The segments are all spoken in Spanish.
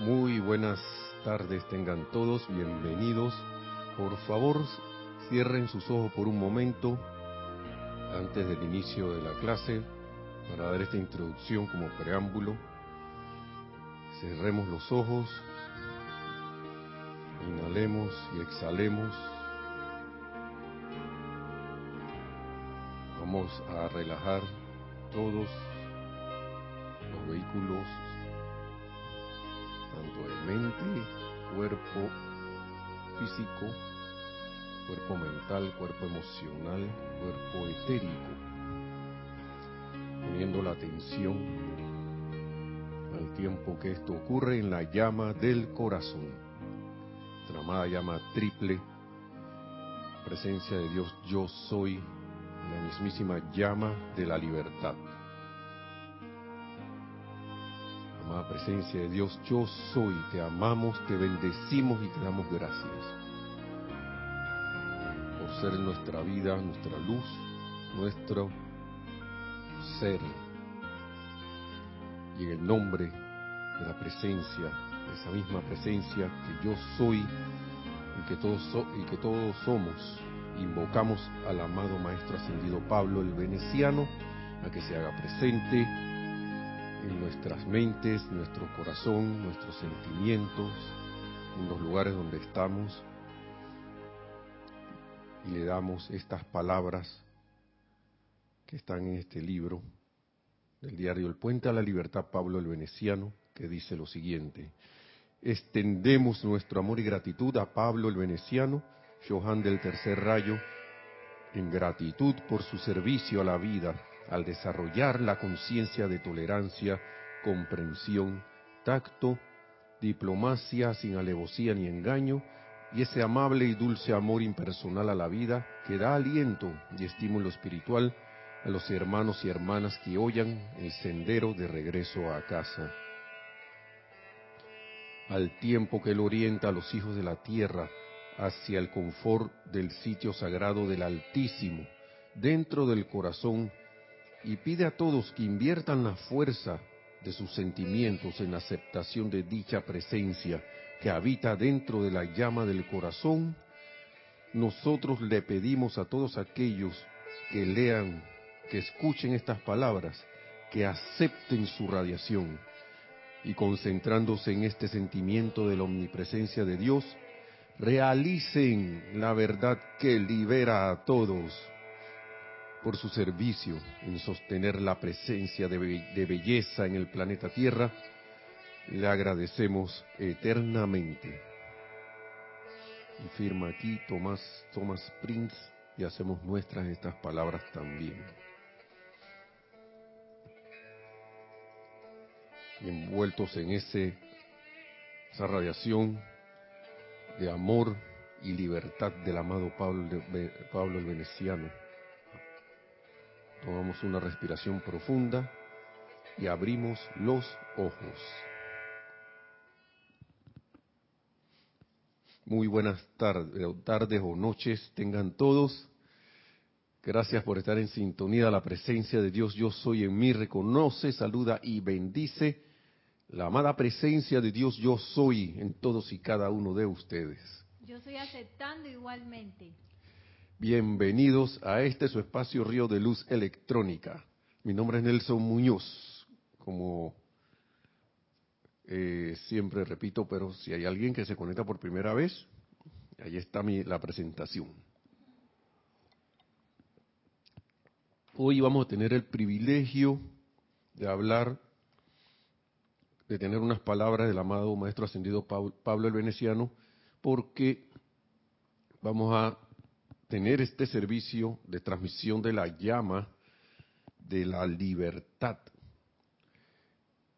Muy buenas tardes tengan todos, bienvenidos. Por favor, cierren sus ojos por un momento antes del inicio de la clase para dar esta introducción como preámbulo. Cerremos los ojos, inhalemos y exhalemos. Vamos a relajar todos los vehículos, mente, cuerpo físico, cuerpo mental, cuerpo emocional, cuerpo etérico, poniendo la atención al tiempo que esto ocurre en la llama del corazón, la amada llama triple, presencia de Dios, yo soy, la mismísima llama de la libertad. Presencia de Dios, yo soy, te amamos, te bendecimos y te damos gracias por ser nuestra vida, nuestra luz, nuestro ser. Y en el nombre de la presencia, de esa misma presencia que yo soy y que todos, y que todos somos, invocamos al amado Maestro Ascendido Pablo el Veneciano a que se haga presente en nuestras mentes, nuestro corazón, nuestros sentimientos, en los lugares donde estamos, y le damos estas palabras que están en este libro del diario El Puente a la Libertad, Pablo el Veneciano, que dice lo siguiente. Extendemos nuestro amor y gratitud a Pablo el Veneciano, Johan del Tercer Rayo, en gratitud por su servicio a la vida al desarrollar la conciencia de tolerancia, comprensión, tacto, diplomacia sin alevosía ni engaño, y ese amable y dulce amor impersonal a la vida que da aliento y estímulo espiritual a los hermanos y hermanas que oyan el sendero de regreso a casa. Al tiempo que él orienta a los hijos de la tierra hacia el confort del sitio sagrado del Altísimo, dentro del corazón, y pide a todos que inviertan la fuerza de sus sentimientos en aceptación de dicha presencia que habita dentro de la llama del corazón, nosotros le pedimos a todos aquellos que lean, que escuchen estas palabras, que acepten su radiación. Y concentrándose en este sentimiento de la omnipresencia de Dios, realicen la verdad que libera a todos por su servicio en sostener la presencia de, belleza en el planeta Tierra, le agradecemos eternamente. Y firma aquí Tomás, Thomas Prince y hacemos nuestras estas palabras también. envueltos en ese, esa radiación de amor y libertad del amado Pablo, Pablo el Veneciano. Tomamos una respiración profunda y abrimos los ojos. Muy buenas tardes, tardes o noches tengan todos. Gracias por estar en sintonía. La presencia de Dios, yo soy en mí, reconoce, saluda y bendice la amada presencia de Dios, yo soy en todos y cada uno de ustedes. Yo estoy aceptando igualmente. Bienvenidos a este su espacio Río de Luz Electrónica. Mi nombre es Nelson Muñoz, como eh, siempre repito, pero si hay alguien que se conecta por primera vez, ahí está mi, la presentación. Hoy vamos a tener el privilegio de hablar, de tener unas palabras del amado Maestro Ascendido Pablo el Veneciano, porque vamos a tener este servicio de transmisión de la llama de la libertad.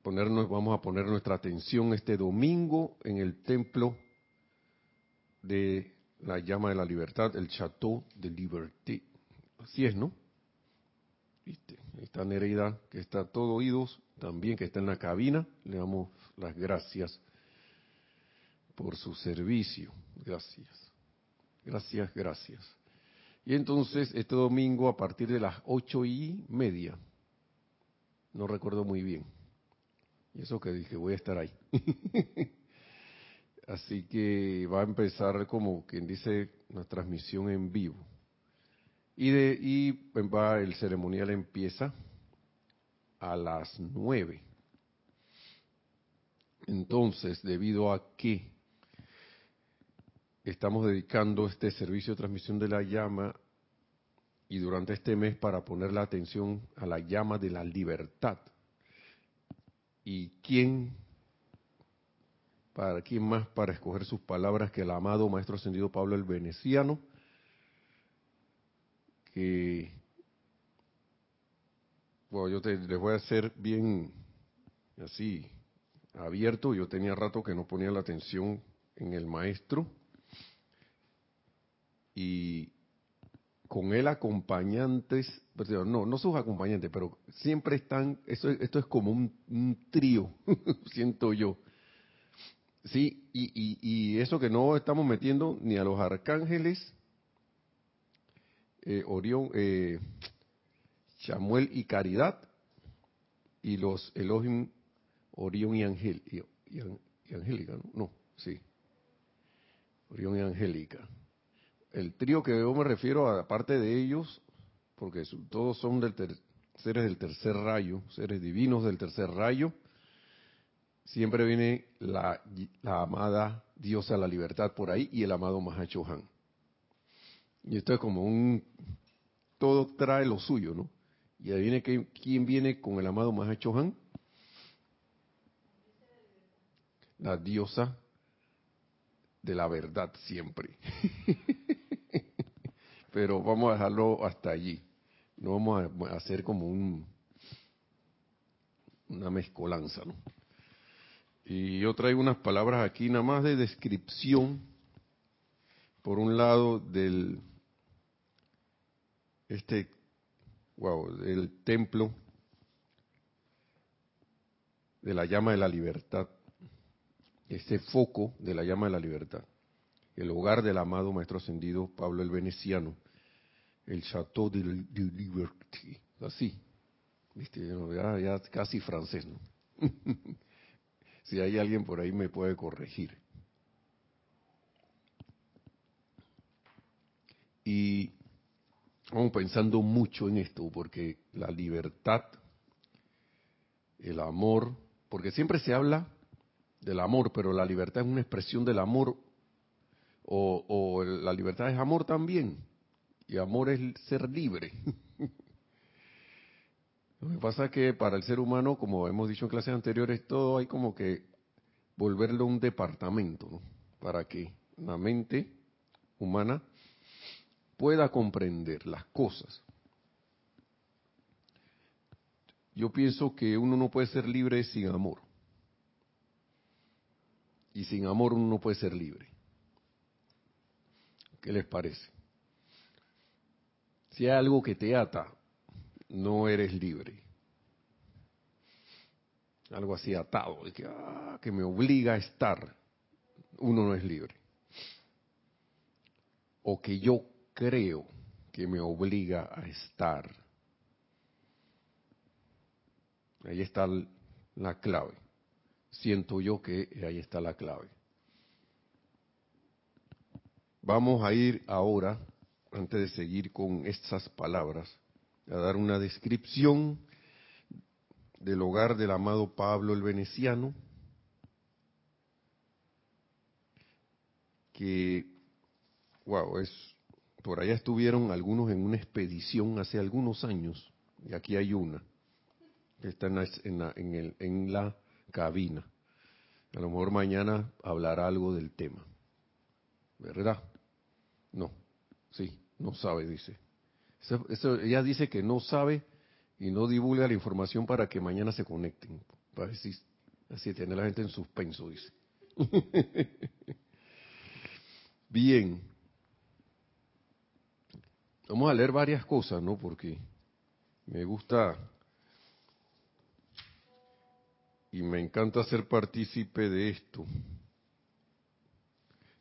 Ponernos, vamos a poner nuestra atención este domingo en el templo de la llama de la libertad, el Chateau de Liberté. Así es, ¿no? ¿Viste? Ahí está Nereida, que está todo oídos, también que está en la cabina. Le damos las gracias por su servicio. Gracias. Gracias, gracias. Y entonces este domingo a partir de las ocho y media, no recuerdo muy bien, Y eso que dije, voy a estar ahí. Así que va a empezar como quien dice una transmisión en vivo. Y, de, y va, el ceremonial empieza a las nueve. Entonces, debido a que estamos dedicando este servicio de transmisión de la llama y durante este mes para poner la atención a la llama de la libertad. ¿Y quién ¿Para quién más para escoger sus palabras que el amado Maestro Ascendido Pablo el Veneciano? Que, bueno, yo te, les voy a hacer bien así, abierto. Yo tenía rato que no ponía la atención en el Maestro. Y con él acompañantes, no, no sus acompañantes, pero siempre están, esto, esto es como un, un trío, siento yo Sí, y, y, eso que no estamos metiendo ni a los arcángeles, eh, Orión, eh, Samuel y Caridad, y los Elohim, Orión y, Angel, y, Angélica, ¿no? No, sí. Orión y Angélica. El trío que yo me refiero, aparte de ellos, porque todos son del seres del tercer rayo, seres divinos del tercer rayo, siempre viene la, amada diosa de la libertad por ahí y el amado Mahachohan. Y esto es como un, todo trae lo suyo, ¿no? Y ahí viene que, quién viene con el amado Mahachohan. La diosa de la verdad siempre. Pero vamos a dejarlo hasta allí. No vamos a hacer como un una mezcolanza, ¿no? Y yo traigo unas palabras aquí nada más de descripción, por un lado, del este, wow, del templo de la llama de la libertad, este foco de la llama de la libertad, el hogar del amado Maestro Ascendido Pablo el Veneciano, el Chateau de, Liberty, así, ¿viste? Ya, ya casi francés, ¿no? Si hay alguien por ahí me puede corregir. Y vamos pensando mucho en esto, porque la libertad, el amor, porque siempre se habla del amor, pero la libertad es una expresión del amor, o, o la libertad es amor también, y amor es ser libre. Lo que pasa es que para el ser humano, como hemos dicho en clases anteriores, todo hay como que volverlo un departamento. Para que la mente humana pueda comprender las cosas. Yo pienso que uno no puede ser libre sin amor. Y sin amor uno no puede ser libre. ¿Qué les parece? Si hay algo que te ata, no eres libre. Algo así atado, que, ah, que me obliga a estar, uno no es libre. O que yo creo que me obliga a estar. Ahí está la clave. Siento yo que ahí está la clave. Vamos a ir ahora, antes de seguir con estas palabras, a dar una descripción del hogar del amado Pablo el Veneciano, que, wow, es, por allá estuvieron algunos en una expedición hace algunos años, y aquí hay una, que está en la, en, el, en la cabina. A lo mejor mañana hablará algo del tema. ¿Verdad? No, sí, no sabe, dice ella dice que no sabe y no divulga la información para que mañana se conecten. Para así, así tener la gente en suspenso, dice. Bien. Vamos a leer varias cosas, ¿no? Porque me gusta y me encanta ser partícipe de esto.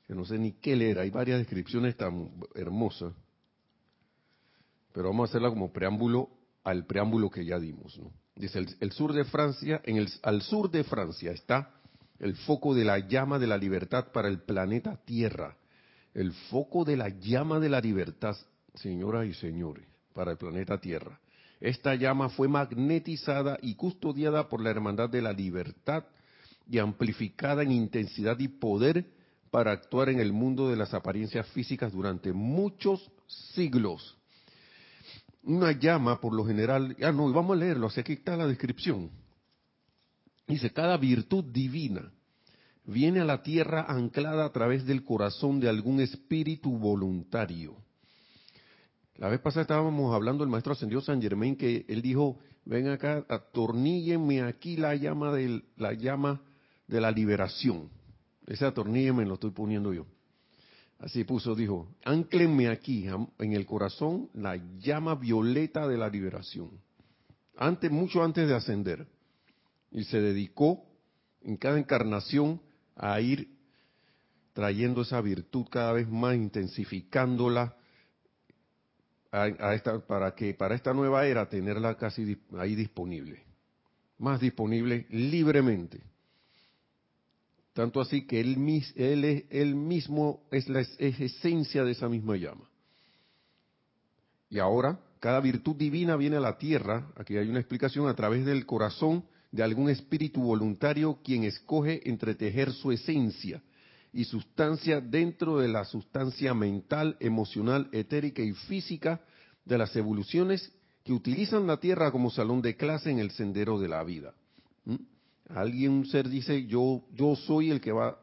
Que no sé ni qué leer, hay varias descripciones tan hermosas pero vamos a hacerla como preámbulo al preámbulo que ya dimos, ¿no? Dice el, sur de Francia, en el, al sur de Francia está el foco de la llama de la libertad para el planeta Tierra. El foco de la llama de la libertad, señoras y señores, para el planeta Tierra. Esta llama fue magnetizada y custodiada por la Hermandad de la Libertad y amplificada en intensidad y poder para actuar en el mundo de las apariencias físicas durante muchos siglos. Una llama, por lo general, ah, no, vamos a leerlo, así aquí está la descripción. Dice, cada virtud divina viene a la tierra anclada a través del corazón de algún espíritu voluntario. La vez pasada estábamos hablando del maestro ascendido San Germain que él dijo, ven acá, atorníllenme aquí la llama de la llama de la liberación. Ese atorníllenme lo estoy poniendo yo. Así puso, dijo, anclenme aquí en el corazón la llama violeta de la liberación. Antes, mucho antes de ascender. Y se dedicó en cada encarnación a ir trayendo esa virtud cada vez más, intensificándola, a, esta, para que para esta nueva era tenerla casi ahí disponible, más disponible libremente. Tanto así que él, él, él mismo es la es esencia de esa misma llama. Y ahora, cada virtud divina viene a la tierra, aquí hay una explicación, a través del corazón de algún espíritu voluntario quien escoge entretejer su esencia y sustancia dentro de la sustancia mental, emocional, etérica y física de las evoluciones que utilizan la Tierra como salón de clase en el sendero de la vida. ¿Mm? Alguien, un ser dice, yo, yo soy el que va,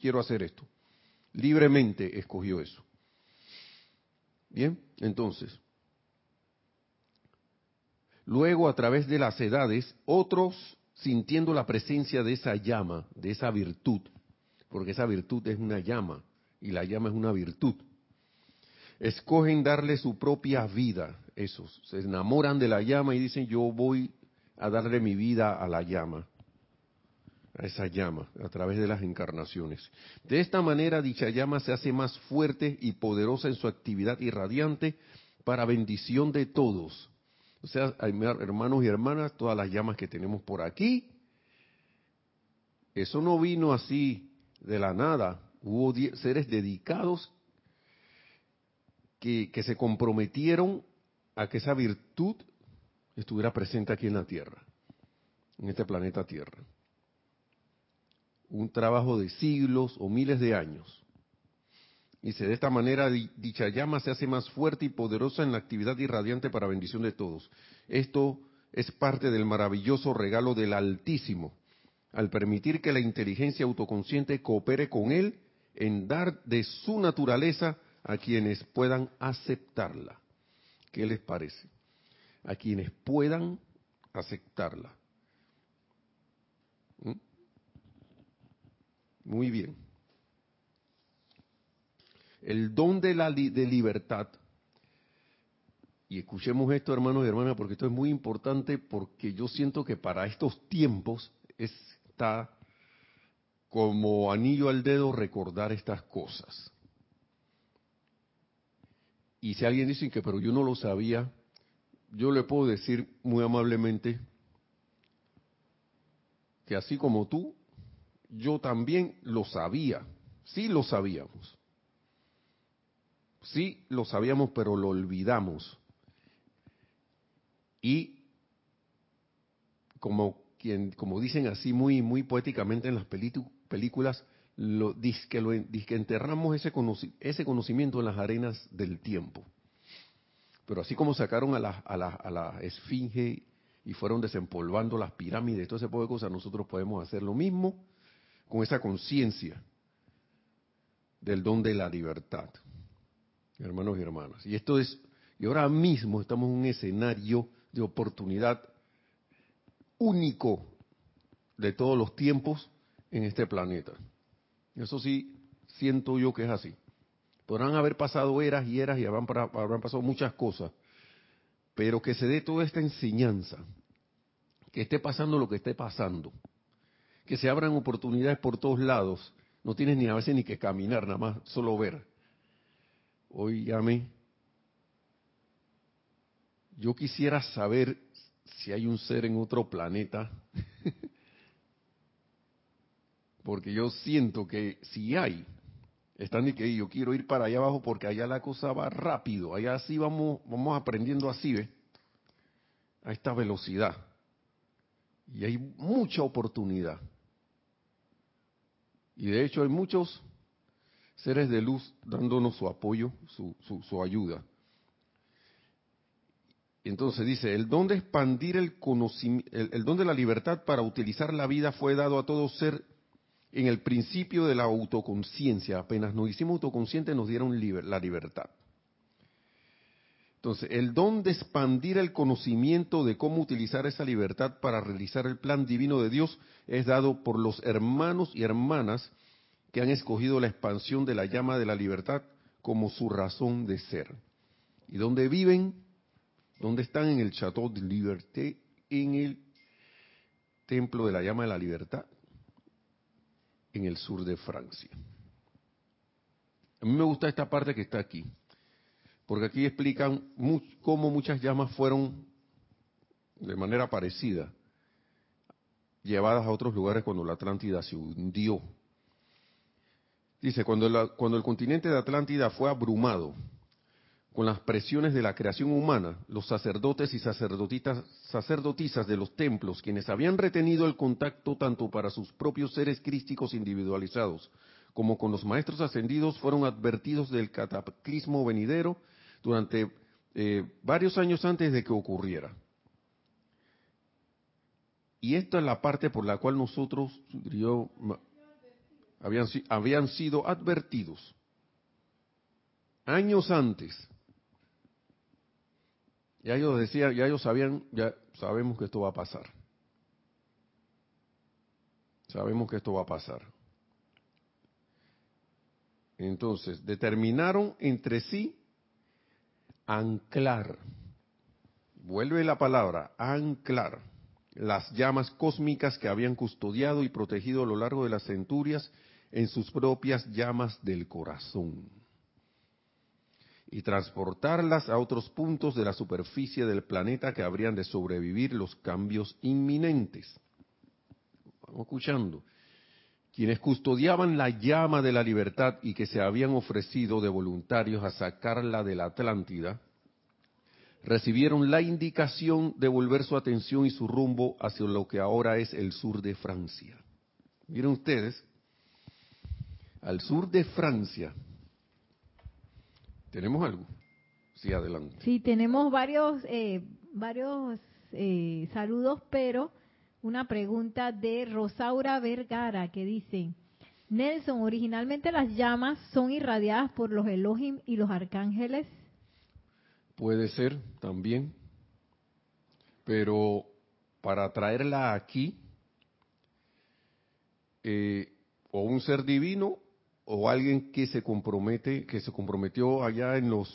quiero hacer esto. Libremente escogió eso. Bien, entonces, luego a través de las edades, otros sintiendo la presencia de esa llama, de esa virtud, porque esa virtud es una llama y la llama es una virtud. Escogen darle su propia vida, esos, se enamoran de la llama y dicen yo voy a darle mi vida a la llama, a esa llama, a través de las encarnaciones. De esta manera dicha llama se hace más fuerte y poderosa en su actividad irradiante para bendición de todos. O sea, hermanos y hermanas, todas las llamas que tenemos por aquí, eso no vino así de la nada, hubo seres dedicados que, que se comprometieron a que esa virtud estuviera presente aquí en la Tierra, en este planeta Tierra. Un trabajo de siglos o miles de años. Y de esta manera dicha llama se hace más fuerte y poderosa en la actividad irradiante para bendición de todos. Esto es parte del maravilloso regalo del Altísimo, al permitir que la inteligencia autoconsciente coopere con él en dar de su naturaleza a quienes puedan aceptarla. ¿Qué les parece? A quienes puedan aceptarla. ¿Mm? Muy bien. El don de la de libertad. Y escuchemos esto, hermanos y hermanas, porque esto es muy importante, porque yo siento que para estos tiempos es como anillo al dedo recordar estas cosas. Y si alguien dice que, pero yo no lo sabía, yo le puedo decir muy amablemente que así como tú, yo también lo sabía, sí lo sabíamos. Sí lo sabíamos, pero lo olvidamos. Y como quien, como dicen así muy, muy poéticamente en las películas, lo, que lo, enterramos ese, ese conocimiento en las arenas del tiempo. Pero así como sacaron a la, a la, a la esfinge y fueron desempolvando las pirámides, todo ese tipo de cosas, nosotros podemos hacer lo mismo con esa conciencia del don de la libertad, hermanos y hermanas. Y esto es, y ahora mismo estamos en un escenario de oportunidad único de todos los tiempos en este planeta. Eso sí, siento yo que es así. Podrán haber pasado eras y eras y habrán, pasado muchas cosas, pero que se dé toda esta enseñanza, que esté pasando lo que esté pasando, que se abran oportunidades por todos lados, no tienes ni a veces ni que caminar, nada más solo ver. Hoy mí, yo quisiera saber si hay un ser en otro planeta. porque yo siento que si hay, están y que yo quiero ir para allá abajo porque allá la cosa va rápido, allá sí vamos, vamos aprendiendo así, ¿ves? A esta velocidad. Y hay mucha oportunidad. Y de hecho hay muchos seres de luz dándonos su apoyo, su, su, ayuda. Entonces dice, el don de expandir el conocimiento, el, don de la libertad para utilizar la vida fue dado a todo ser en el principio de la autoconciencia. Apenas nos hicimos autoconscientes nos dieron la libertad. Entonces, el don de expandir el conocimiento de cómo utilizar esa libertad para realizar el plan divino de Dios es dado por los hermanos y hermanas que han escogido la expansión de la llama de la libertad como su razón de ser. ¿Y dónde viven? ¿Dónde están? En el Chateau de Liberté, en el Templo de la Llama de la Libertad, en el sur de Francia. A mí me gusta esta parte que está aquí porque aquí explican cómo muchas llamas fueron de manera parecida llevadas a otros lugares cuando la Atlántida se hundió. Dice, cuando, cuando el continente de Atlántida fue abrumado con las presiones de la creación humana, los sacerdotes y sacerdotisas, sacerdotisas de los templos, quienes habían retenido el contacto tanto para sus propios seres crísticos individualizados como con los maestros ascendidos, fueron advertidos del cataclismo venidero durante eh, varios años antes de que ocurriera. Y esta es la parte por la cual nosotros, habían sido advertidos años antes. Ya ellos decían, ya ellos sabían, ya sabemos que esto va a pasar. Sabemos que esto va a pasar. Entonces, determinaron entre sí anclar, vuelve la palabra, anclar las llamas cósmicas que habían custodiado y protegido a lo largo de las centurias en sus propias llamas del corazón y transportarlas a otros puntos de la superficie del planeta que habrían de sobrevivir los cambios inminentes. Vamos escuchando. Quienes custodiaban la llama de la libertad y que se habían ofrecido de voluntarios a sacarla de la Atlántida, recibieron la indicación de volver su atención y su rumbo hacia lo que ahora es el sur de Francia. Miren ustedes, al sur de Francia, ¿tenemos algo? Sí, adelante. Sí, tenemos varios, eh, varios eh, saludos, pero una pregunta de Rosaura Vergara que dice, Nelson, originalmente las llamas son irradiadas por los Elohim y los arcángeles. Puede ser también, pero para traerla aquí, eh, o un ser divino o alguien que se compromete, que se comprometió allá en los,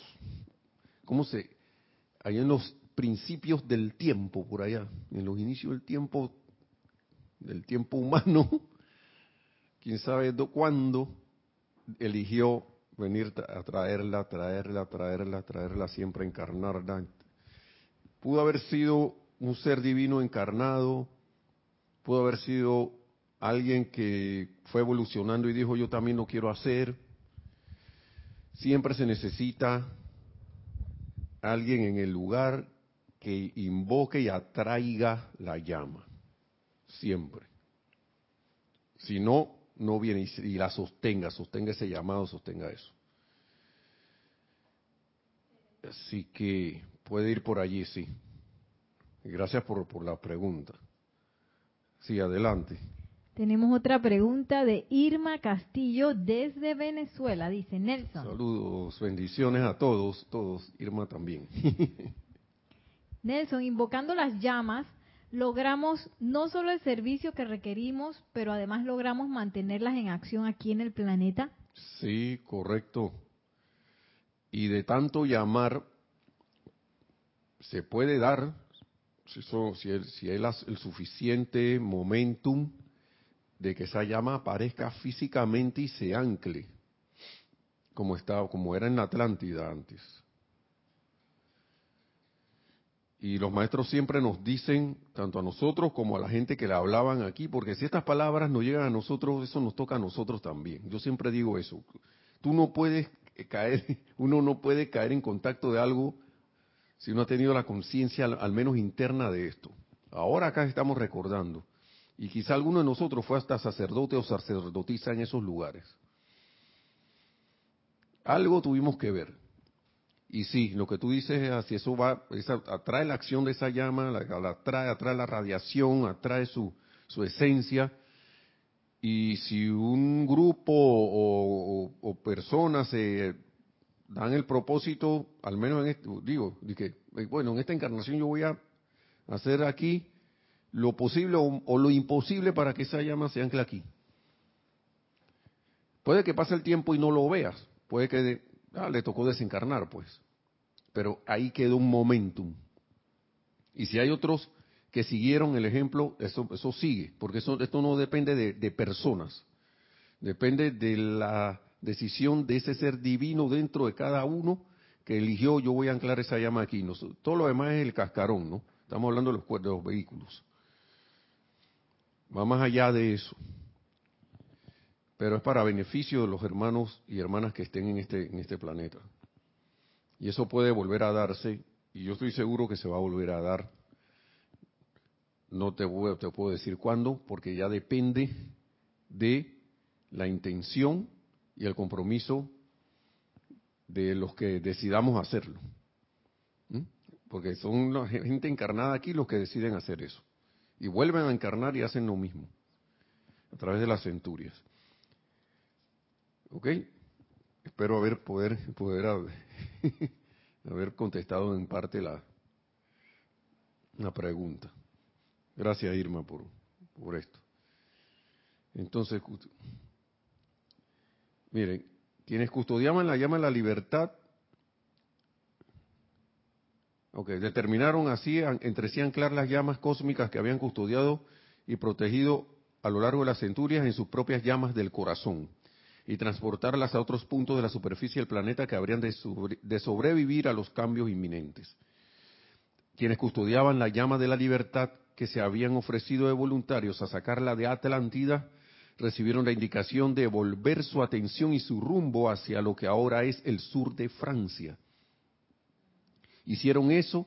¿cómo se? Allá en los principios del tiempo, por allá, en los inicios del tiempo, del tiempo humano, quién sabe cuándo eligió venir a traerla, traerla, traerla, traerla, siempre encarnarla. Pudo haber sido un ser divino encarnado, pudo haber sido alguien que fue evolucionando y dijo yo también lo quiero hacer. Siempre se necesita alguien en el lugar que invoque y atraiga la llama. Siempre. Si no, no viene y, la sostenga, sostenga ese llamado, sostenga eso. Así que puede ir por allí, sí. Gracias por, por la pregunta. Sí, adelante. Tenemos otra pregunta de Irma Castillo desde Venezuela. Dice Nelson. Saludos, bendiciones a todos, todos. Irma también. Nelson, invocando las llamas, logramos no solo el servicio que requerimos, pero además logramos mantenerlas en acción aquí en el planeta. Sí, correcto. Y de tanto llamar, se puede dar, si, si, hay el suficiente momentum de que esa llama aparezca físicamente y se ancle, como estaba, como era en la Atlántida antes. Y los maestros siempre nos dicen, tanto a nosotros como a la gente que le hablaban aquí, porque si estas palabras no llegan a nosotros, eso nos toca a nosotros también. Yo siempre digo eso. Tú no puedes caer, uno no puede caer en contacto de algo si uno ha tenido la conciencia al menos interna de esto. Ahora acá estamos recordando. Y quizá alguno de nosotros fue hasta sacerdote o sacerdotisa en esos lugares. Algo tuvimos que ver. Y sí, lo que tú dices es así, eso va, atrae la acción de esa llama, la, atrae, atrae la radiación, atrae su, su esencia. Y si un grupo o, personas se dan el propósito, al menos en este, digo, de que, bueno, en esta encarnación yo voy a hacer aquí lo posible o, lo imposible para que esa llama se ancle aquí. Puede que pase el tiempo y no lo veas, puede que ah, le tocó desencarnar, pues. Pero ahí quedó un momentum. Y si hay otros que siguieron el ejemplo, eso, eso sigue, porque eso, esto no depende de, personas, depende de la decisión de ese ser divino dentro de cada uno que eligió, yo voy a anclar esa llama aquí. todo lo demás es el cascarón, ¿no? Estamos hablando de los vehículos. Va más allá de eso pero es para beneficio de los hermanos y hermanas que estén en este, en este planeta. Y eso puede volver a darse, y yo estoy seguro que se va a volver a dar. No te, te puedo decir cuándo, porque ya depende de la intención y el compromiso de los que decidamos hacerlo. ¿Mm? Porque son la gente encarnada aquí los que deciden hacer eso. Y vuelven a encarnar y hacen lo mismo, a través de las centurias. ¿Ok? Espero haber poder, poder haber, contestado en parte la, la pregunta. Gracias Irma por, por esto. Entonces, miren, quienes custodiaban la llama de la libertad, determinaron así entre sí anclar las llamas cósmicas que habían custodiado y protegido a lo largo de las centurias en sus propias llamas del corazón y transportarlas a otros puntos de la superficie del planeta que habrían de, sobrevivir a los cambios inminentes. Quienes custodiaban la llama de la libertad que se habían ofrecido de voluntarios a sacarla de Atlántida, recibieron la indicación de volver su atención y su rumbo hacia lo que ahora es el sur de Francia. Hicieron eso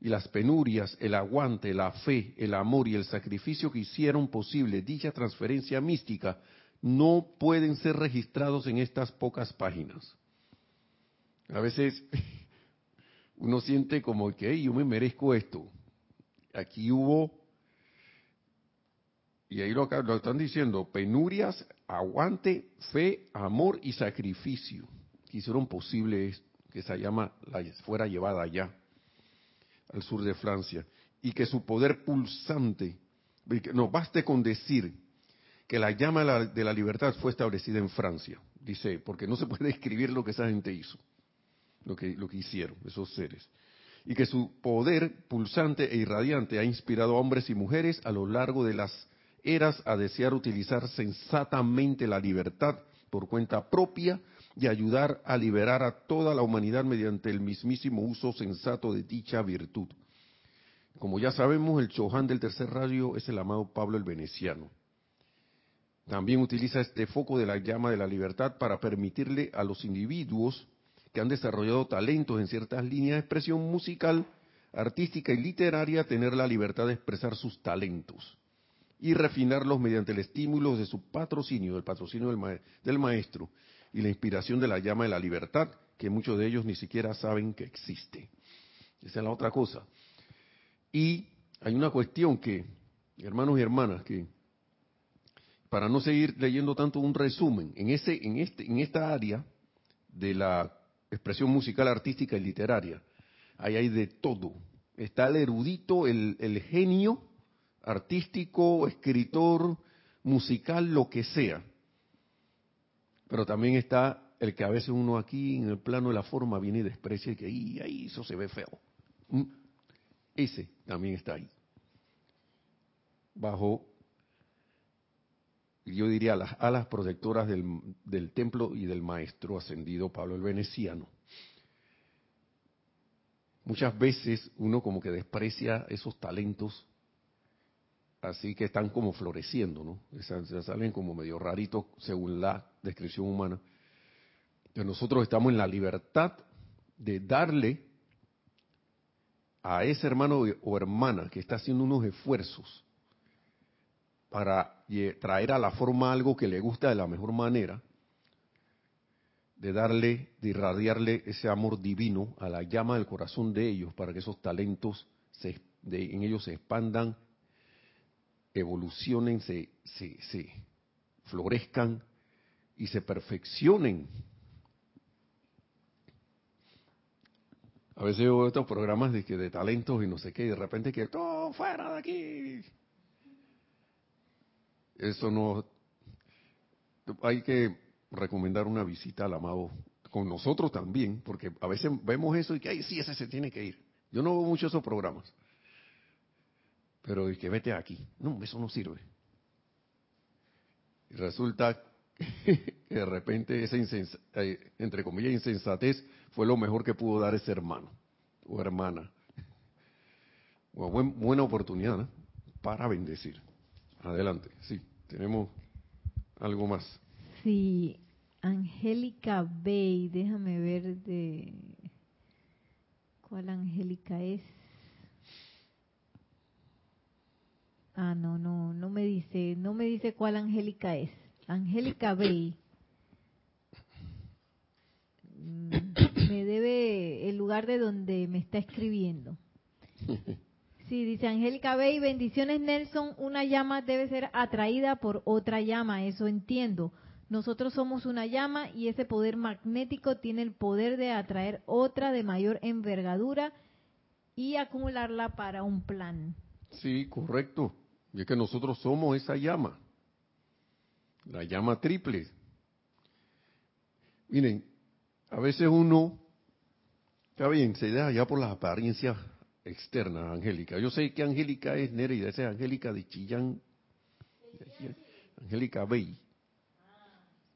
y las penurias, el aguante, la fe, el amor y el sacrificio que hicieron posible dicha transferencia mística no pueden ser registrados en estas pocas páginas. A veces uno siente como que yo me merezco esto. Aquí hubo, y ahí lo, lo están diciendo, penurias, aguante, fe, amor y sacrificio que hicieron posible que esa llama fuera llevada allá, al sur de Francia, y que su poder pulsante, no baste con decir que la llama de la libertad fue establecida en Francia, dice, porque no se puede describir lo que esa gente hizo, lo que, lo que hicieron esos seres, y que su poder pulsante e irradiante ha inspirado a hombres y mujeres a lo largo de las eras a desear utilizar sensatamente la libertad por cuenta propia y ayudar a liberar a toda la humanidad mediante el mismísimo uso sensato de dicha virtud. Como ya sabemos, el Chohan del tercer rayo es el amado Pablo el Veneciano. También utiliza este foco de la llama de la libertad para permitirle a los individuos que han desarrollado talentos en ciertas líneas de expresión musical, artística y literaria tener la libertad de expresar sus talentos y refinarlos mediante el estímulo de su patrocinio, del patrocinio del, maestro y la inspiración de la llama de la libertad, que muchos de ellos ni siquiera saben que existe. Esa es la otra cosa. Y hay una cuestión que, hermanos y hermanas, que para no seguir leyendo tanto un resumen, en, ese, en, este, en esta área de la expresión musical, artística y literaria, ahí hay de todo. Está el erudito, el, el genio artístico, escritor, musical, lo que sea. Pero también está el que a veces uno aquí en el plano de la forma viene y desprecia y que ahí, eso se ve feo. ¿Mm? Ese también está ahí. Bajo yo diría las alas protectoras del, templo y del maestro ascendido Pablo el Veneciano. muchas veces uno como que desprecia esos talentos así que están como floreciendo, ¿no? Se salen como medio raritos según la descripción humana. Que nosotros estamos en la libertad de darle a ese hermano o hermana que está haciendo unos esfuerzos para traer a la forma algo que le gusta de la mejor manera, de darle, de irradiarle ese amor divino a la llama del corazón de ellos para que esos talentos se, en ellos se expandan, evolucionen, se, se, se florezcan y se perfeccionen. A veces veo estos programas de, de talentos y no sé qué, y de repente que todo fuera de aquí. Eso no. Hay que recomendar una visita al amado con nosotros también, porque a veces vemos eso y que, ay, sí, ese se tiene que ir. Yo no veo mucho esos programas. Pero es que vete aquí. No, eso no sirve. Y resulta que de repente esa eh, entre comillas insensatez fue lo mejor que pudo dar ese hermano o hermana. buena oportunidad para bendecir. Adelante, sí, tenemos algo más. Sí, Angélica Bay, déjame ver de cuál Angélica es. Ah, no, no, no me dice, no me dice cuál Angélica es. Angélica Bay. Mm, me debe el lugar de donde me está escribiendo. Sí, dice Angélica Bay, bendiciones Nelson, una llama debe ser atraída por otra llama, eso entiendo. Nosotros somos una llama y ese poder magnético tiene el poder de atraer otra de mayor envergadura y acumularla para un plan. Sí, correcto. Y es que nosotros somos esa llama, la llama triple. Miren, a veces uno, está bien, se deja ya por las apariencias externas, Angélica. Yo sé que Angélica es Nereida, esa es Angélica de Chillán, Angélica Bey.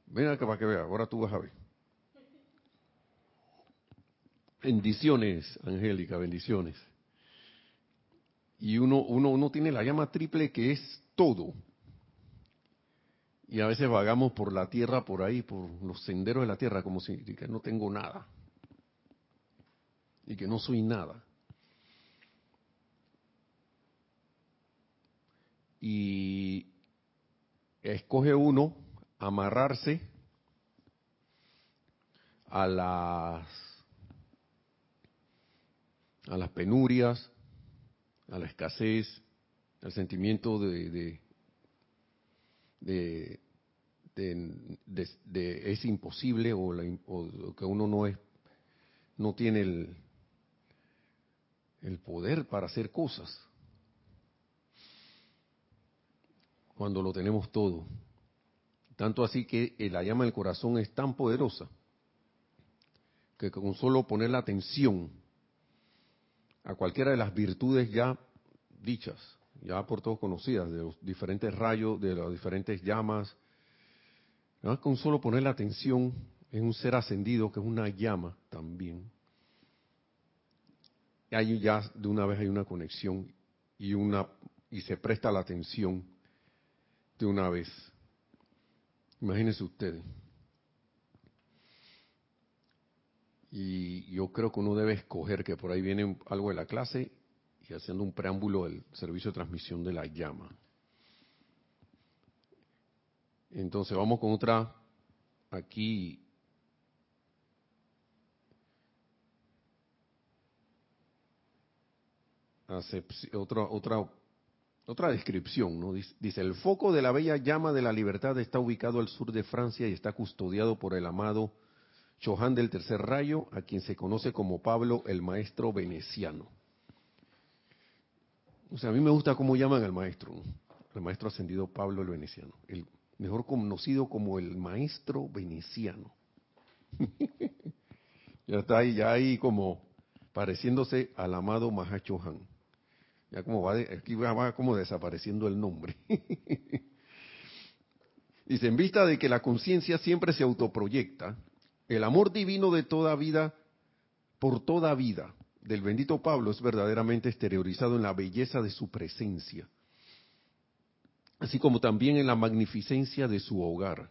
Ven acá para que vea, ahora tú vas a ver. Bendiciones, Angélica, bendiciones. Y uno, uno, uno tiene la llama triple que es todo. Y a veces vagamos por la tierra, por ahí, por los senderos de la tierra, como si que no tengo nada. Y que no soy nada. Y escoge uno amarrarse a las a las penurias, a la escasez, al sentimiento de, de, es imposible o, o, que uno no es no tiene el, el poder para hacer cosas. Cuando lo tenemos todo. Tanto así que la llama del corazón es tan poderosa que con solo poner la atención a cualquiera de las virtudes ya dichas, ya por todos conocidas, de los diferentes rayos, de las diferentes llamas, con solo poner la atención en un ser ascendido que es una llama también, ahí ya de una vez hay una conexión y una y se presta la atención de una vez. Imagínense ustedes. Y yo creo que uno debe escoger, que por ahí viene algo de la clase, y haciendo un preámbulo del servicio de transmisión de la llama. Entonces vamos con otra, aquí otra, otra otra descripción, ¿no? Dice, el foco de la bella llama de la libertad está ubicado al sur de Francia y está custodiado por el amado Johan del Tercer Rayo, a quien se conoce como Pablo el Maestro Veneciano. O sea, a mí me gusta cómo llaman al maestro, el maestro ascendido Pablo el Veneciano, el mejor conocido como el Maestro Veneciano. ya está ahí, ya ahí como pareciéndose al amado Mahachohan. Ya como va, aquí va como desapareciendo el nombre. Dice, en vista de que la conciencia siempre se autoproyecta, el amor divino de toda vida, por toda vida, del bendito Pablo es verdaderamente exteriorizado en la belleza de su presencia, así como también en la magnificencia de su hogar.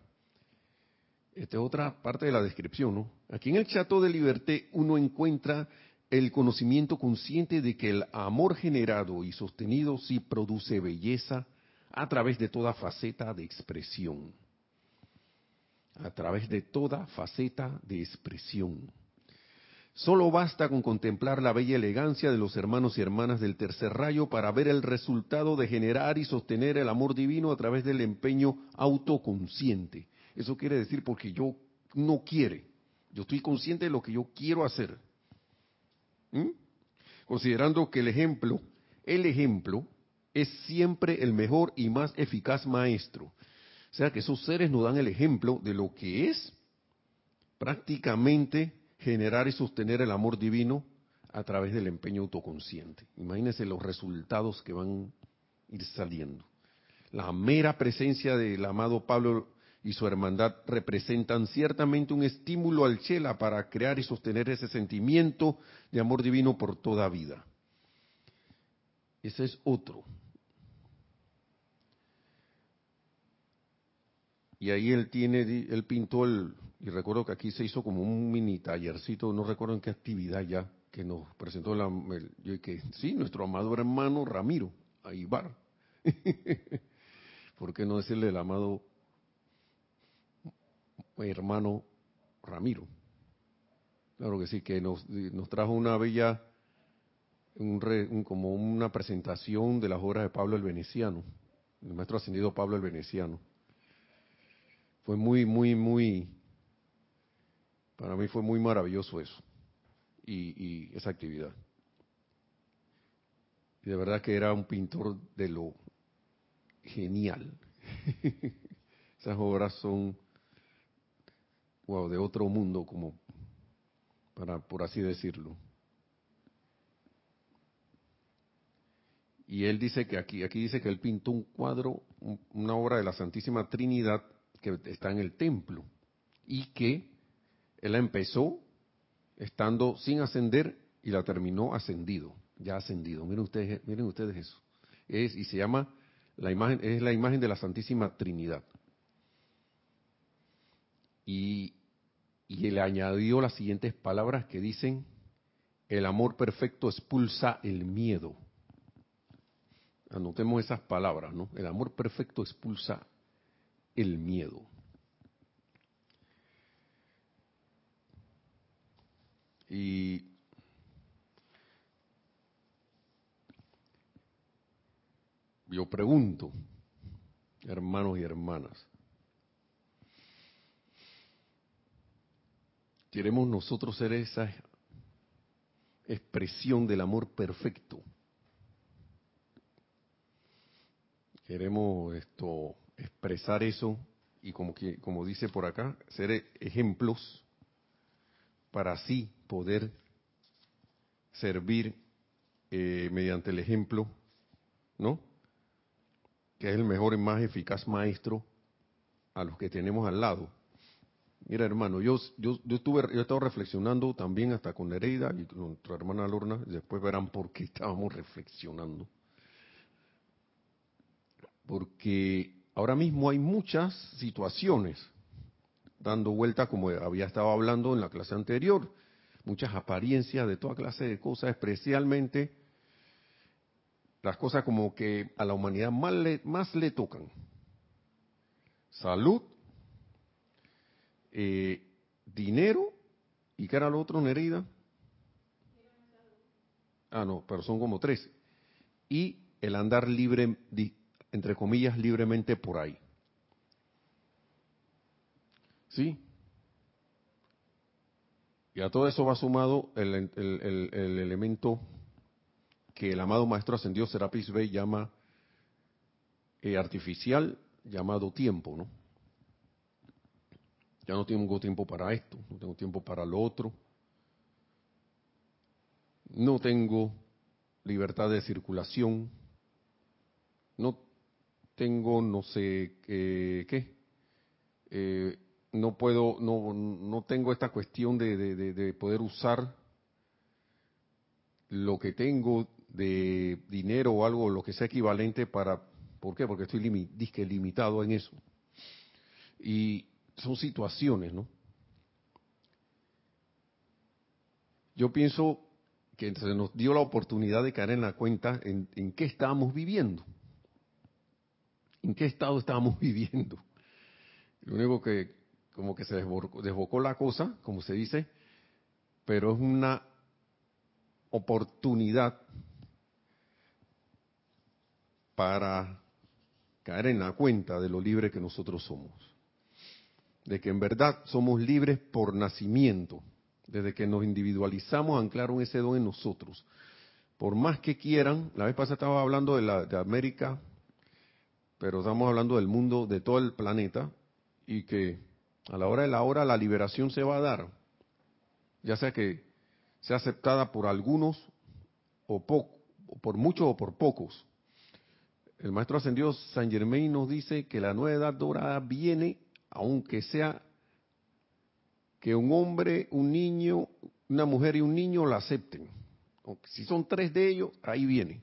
Esta es otra parte de la descripción, ¿no? Aquí en el Chateau de Liberté uno encuentra el conocimiento consciente de que el amor generado y sostenido sí produce belleza a través de toda faceta de expresión. A través de toda faceta de expresión. Solo basta con contemplar la bella elegancia de los hermanos y hermanas del tercer rayo para ver el resultado de generar y sostener el amor divino a través del empeño autoconsciente. Eso quiere decir porque yo no quiere. Yo estoy consciente de lo que yo quiero hacer. ¿Mm? Considerando que el ejemplo, el ejemplo es siempre el mejor y más eficaz maestro. O sea que esos seres nos dan el ejemplo de lo que es prácticamente generar y sostener el amor divino a través del empeño autoconsciente. Imagínense los resultados que van a ir saliendo. La mera presencia del amado Pablo y su hermandad representan ciertamente un estímulo al Chela para crear y sostener ese sentimiento de amor divino por toda vida. Ese es otro. Y ahí él tiene, él pintó el, y recuerdo que aquí se hizo como un mini tallercito, no recuerdo en qué actividad ya, que nos presentó la, que sí, nuestro amado hermano Ramiro, Aibar. ¿Por qué no decirle el amado hermano Ramiro? Claro que sí, que nos, nos trajo una bella, un, como una presentación de las obras de Pablo el Veneciano, el maestro ascendido Pablo el Veneciano. Fue muy, muy, muy para mí fue muy maravilloso eso y, esa actividad. Y de verdad que era un pintor de lo genial. Esas obras son wow, de otro mundo, como para por así decirlo. Y él dice que aquí, aquí dice que él pintó un cuadro, una obra de la Santísima Trinidad que está en el templo y que él la empezó estando sin ascender y la terminó ascendido, ya ascendido. Miren ustedes, miren ustedes eso. Es, y se llama la imagen, es la imagen de la Santísima Trinidad. Y, y él añadió las siguientes palabras que dicen, el amor perfecto expulsa el miedo. Anotemos esas palabras, ¿no? El amor perfecto expulsa el miedo. Y yo pregunto, hermanos y hermanas, ¿queremos nosotros ser esa expresión del amor perfecto? Queremos esto expresar eso y como que como dice por acá, ser ejemplos para así poder servir eh, mediante el ejemplo, ¿no? Que es el mejor y más eficaz maestro a los que tenemos al lado. Mira, hermano, yo, yo, yo, estuve, yo he estado reflexionando también hasta con Nereida y con nuestra hermana Lorna, después verán por qué estábamos reflexionando. Porque ahora mismo hay muchas situaciones dando vuelta, como había estado hablando en la clase anterior, muchas apariencias de toda clase de cosas, especialmente las cosas como que a la humanidad más le, tocan. Salud, eh, dinero, ¿y qué era lo otro, Nerida? Ah, no, pero son como tres. Y el andar libre, entre comillas, libremente por ahí. ¿Sí? Y a todo eso va sumado el, elemento que el amado Maestro Ascendido Serapis Bey llama eh, artificial, llamado tiempo, ¿no? Ya no tengo tiempo para esto, no tengo tiempo para lo otro. No tengo libertad de circulación. No tengo no sé eh, qué. Eh, no puedo, no, no tengo esta cuestión de, de, poder usar lo que tengo de dinero o algo, lo que sea equivalente para... ¿Por qué? Porque estoy disque limitado en eso. Y son situaciones, ¿no? Yo pienso que se nos dio la oportunidad de caer en la cuenta en, qué estábamos viviendo. En qué estado estábamos viviendo. Lo único que como que se desbocó la cosa, como se dice, pero es una oportunidad para caer en la cuenta de lo libre que nosotros somos. De que en verdad somos libres por nacimiento. Desde que nos individualizamos, anclaron ese don en nosotros. Por más que quieran, la vez pasada estaba hablando de, la, de América, pero estamos hablando del mundo, de todo el planeta, y que a la hora de la hora la liberación se va a dar, ya sea que sea aceptada por algunos o, por muchos o por pocos. El maestro ascendido San Germain nos dice que la nueva edad dorada viene, aunque sea que un hombre, un niño, una mujer y un niño la acepten. Si son tres de ellos, ahí viene.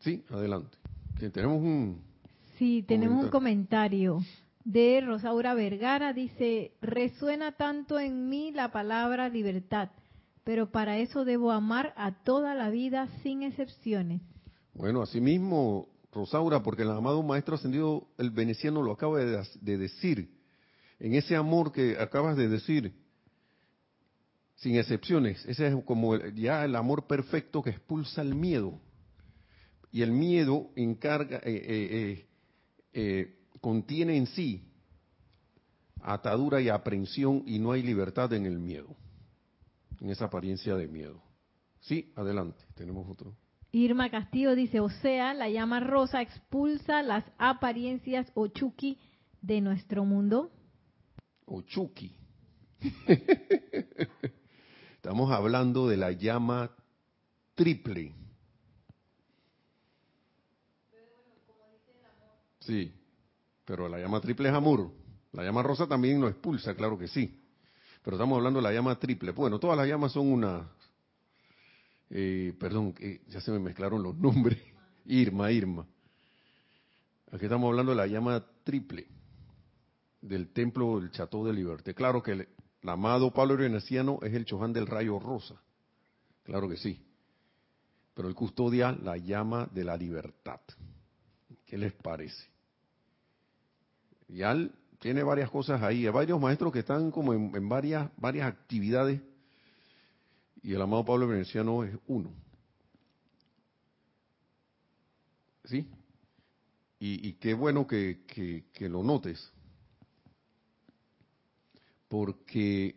Sí, adelante. Tenemos un, Sí, tenemos un comentario de Rosaura Vergara. Dice, resuena tanto en mí la palabra libertad, pero para eso debo amar a toda la vida sin excepciones. Bueno, así mismo, Rosaura, porque el amado Maestro Ascendido, el veneciano, lo acaba de, de decir. En ese amor que acabas de decir, sin excepciones, ese es como ya el amor perfecto que expulsa el miedo. Y el miedo encarga, eh, eh, eh, eh, contiene en sí atadura y aprensión y no hay libertad en el miedo, en esa apariencia de miedo. Sí, adelante, tenemos otro. Irma Castillo dice, o sea, la llama rosa expulsa las apariencias ochuki de nuestro mundo. Ochuki. Estamos hablando de la llama triple Sí, pero la llama triple es amor. La llama rosa también nos expulsa, claro que sí. Pero estamos hablando de la llama triple. Bueno, todas las llamas son una... Eh, perdón, ya se me mezclaron los nombres. Irma, Irma. Aquí estamos hablando de la llama triple del templo del Chateau de Liberté. Claro que el, amado Pablo Renaciano es el choján del rayo rosa. Claro que sí. Pero él custodia la llama de la libertad. ¿Qué les parece? Ya tiene varias cosas ahí, hay varios maestros que están como en, varias, varias actividades y el amado Pablo Veneciano es uno. ¿Sí? Y, qué bueno que, que lo notes, porque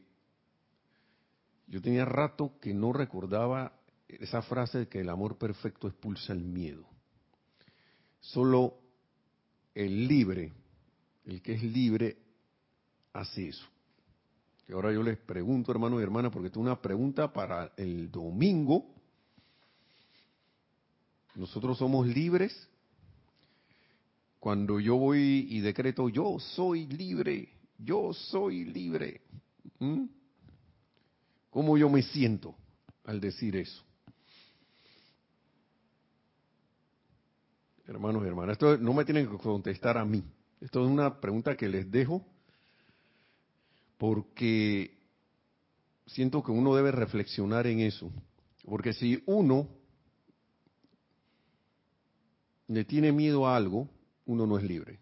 yo tenía rato que no recordaba esa frase de que el amor perfecto expulsa el miedo. Solo el libre, el que es libre, hace eso. Y ahora yo les pregunto, hermanos y hermanas, porque tengo una pregunta para el domingo. Nosotros somos libres. Cuando yo voy y decreto, yo soy libre, yo soy libre. ¿Cómo yo me siento al decir eso? Hermanos y hermanas. Esto no me tienen que contestar a mí. Esto es una pregunta que les dejo porque siento que uno debe reflexionar en eso. Porque si uno le tiene miedo a algo, uno no es libre.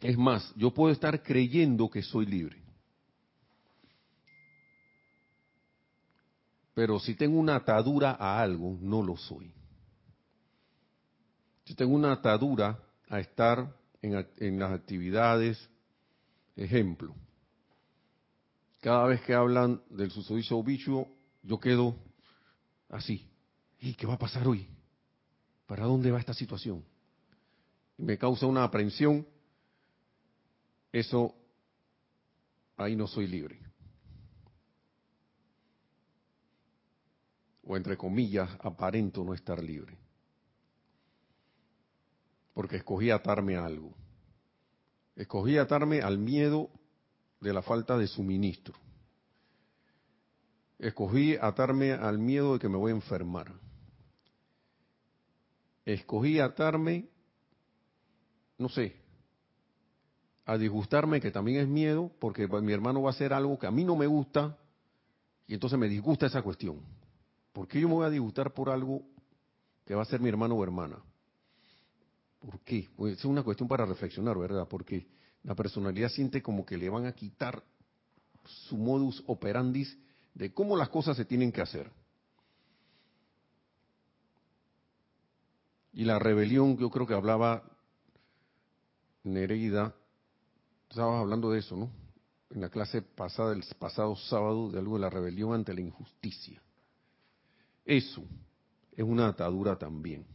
Es más, yo puedo estar creyendo que soy libre. Pero si tengo una atadura a algo, no lo soy. Si tengo una atadura a estar en, las actividades, ejemplo, cada vez que hablan del susodicho bicho, yo quedo así. ¿Y qué va a pasar hoy? ¿Para dónde va esta situación? Y me causa una aprensión. Eso, ahí no soy libre. O entre comillas, aparento no estar libre. Porque escogí atarme a algo. Escogí atarme al miedo, de la falta de suministro. Escogí atarme al miedo de que me voy a enfermar. Escogí atarme, no sé, a disgustarme, que también es miedo, porque mi hermano va a hacer algo que a mí no me gusta, y entonces me disgusta esa cuestión. ¿Por qué yo me voy a disgustar por algo que va a ser mi hermano o hermana? ¿Por qué? Pues es una cuestión para reflexionar, ¿verdad? Porque la personalidad siente como que le van a quitar su modus operandis de cómo las cosas se tienen que hacer. Y la rebelión, yo creo que hablaba Nereida, estabas hablando de eso, ¿no? En la clase pasada, el pasado sábado, de algo de la rebelión ante la injusticia. Eso es una atadura también.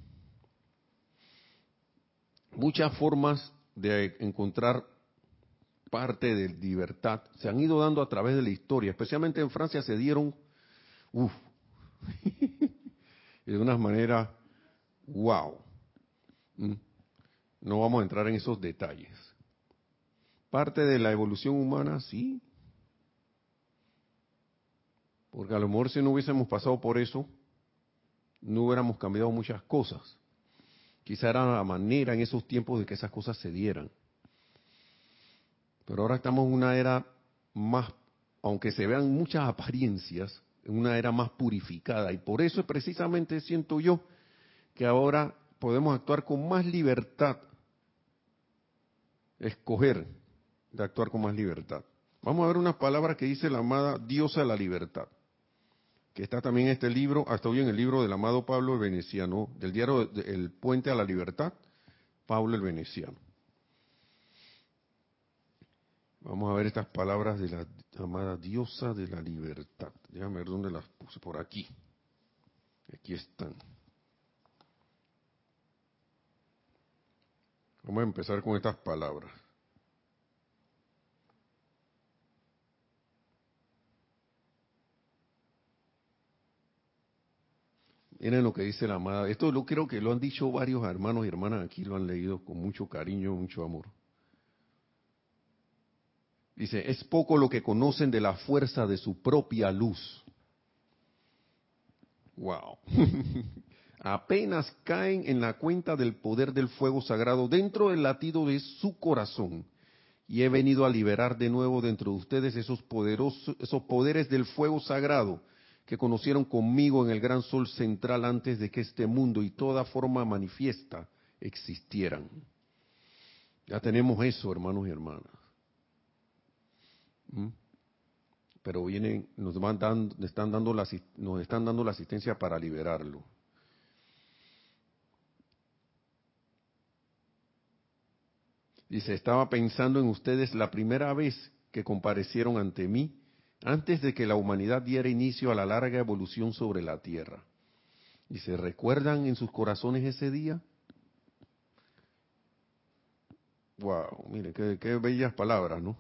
Muchas formas de encontrar parte de libertad se han ido dando a través de la historia, especialmente en Francia se dieron, uff, de una manera, wow. No vamos a entrar en esos detalles. Parte de la evolución humana, sí. Porque a lo mejor si no hubiésemos pasado por eso, no hubiéramos cambiado muchas cosas. Quizá era la manera en esos tiempos de que esas cosas se dieran. Pero ahora estamos en una era más, aunque se vean muchas apariencias, en una era más purificada. Y por eso precisamente siento yo que ahora podemos actuar con más libertad, escoger de actuar con más libertad. Vamos a ver unas palabras que dice la amada diosa de la libertad, está también en este libro, hasta hoy en el libro del amado Pablo el Veneciano, del diario El Puente a la Libertad, Pablo el Veneciano. Vamos a ver estas palabras de la amada diosa de la libertad. Déjame ver dónde las puse, por aquí. Aquí están. Vamos a empezar con estas palabras. Miren lo que dice la amada. Esto lo creo que lo han dicho varios hermanos y hermanas aquí, lo han leído con mucho cariño, mucho amor. Dice, es poco lo que conocen de la fuerza de su propia luz. Wow. Apenas caen en la cuenta del poder del fuego sagrado dentro del latido de su corazón. Y he venido a liberar de nuevo dentro de ustedes esos poderosos, esos poderes del fuego sagrado que conocieron conmigo en el gran sol central antes de que este mundo y toda forma manifiesta existieran. Ya tenemos eso, hermanos y hermanas. ¿Mm? Pero vienen, nos van dando, están dando la, nos están dando la asistencia para liberarlo. Dice, estaba pensando en ustedes la primera vez que comparecieron ante mí, antes de que la humanidad diera inicio a la larga evolución sobre la Tierra. Y se recuerdan en sus corazones ese día. Wow, mire, qué, bellas palabras, ¿no?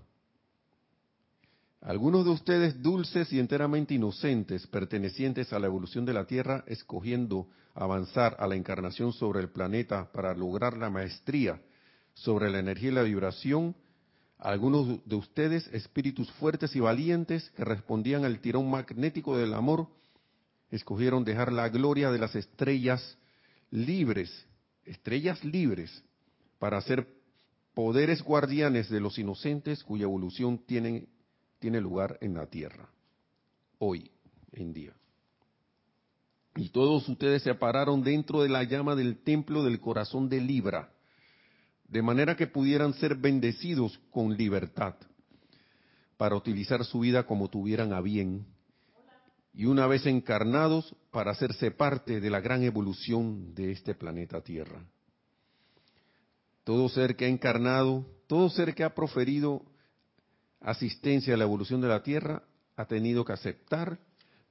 Algunos de ustedes dulces y enteramente inocentes, pertenecientes a la evolución de la Tierra, escogiendo avanzar a la encarnación sobre el planeta para lograr la maestría sobre la energía y la vibración, algunos de ustedes, espíritus fuertes y valientes que respondían al tirón magnético del amor, escogieron dejar la gloria de las estrellas libres, estrellas libres, para ser poderes guardianes de los inocentes cuya evolución tiene lugar en la tierra, hoy en día. Y todos ustedes se pararon dentro de la llama del templo del corazón de Libra, de manera que pudieran ser bendecidos con libertad, para utilizar su vida como tuvieran a bien, y una vez encarnados, para hacerse parte de la gran evolución de este planeta Tierra. Todo ser que ha encarnado, todo ser que ha proferido asistencia a la evolución de la Tierra, ha tenido que aceptar